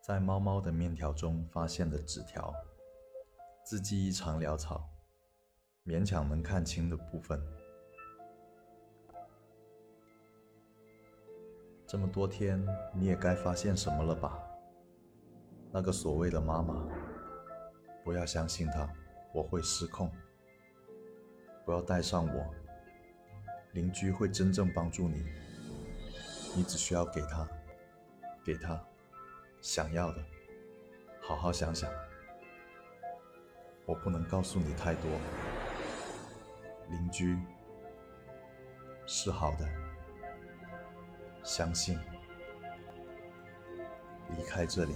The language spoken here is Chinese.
在猫猫的面条中发现的纸条，字迹异常潦草，勉强能看清的部分。这么多天，你也该发现什么了吧？那个所谓的妈妈，不要相信她，我会失控。不要带上我，邻居会真正帮助你。你只需要给他，给他想要的，好好想想。我不能告诉你太多。邻居是好的，相信。离开这里。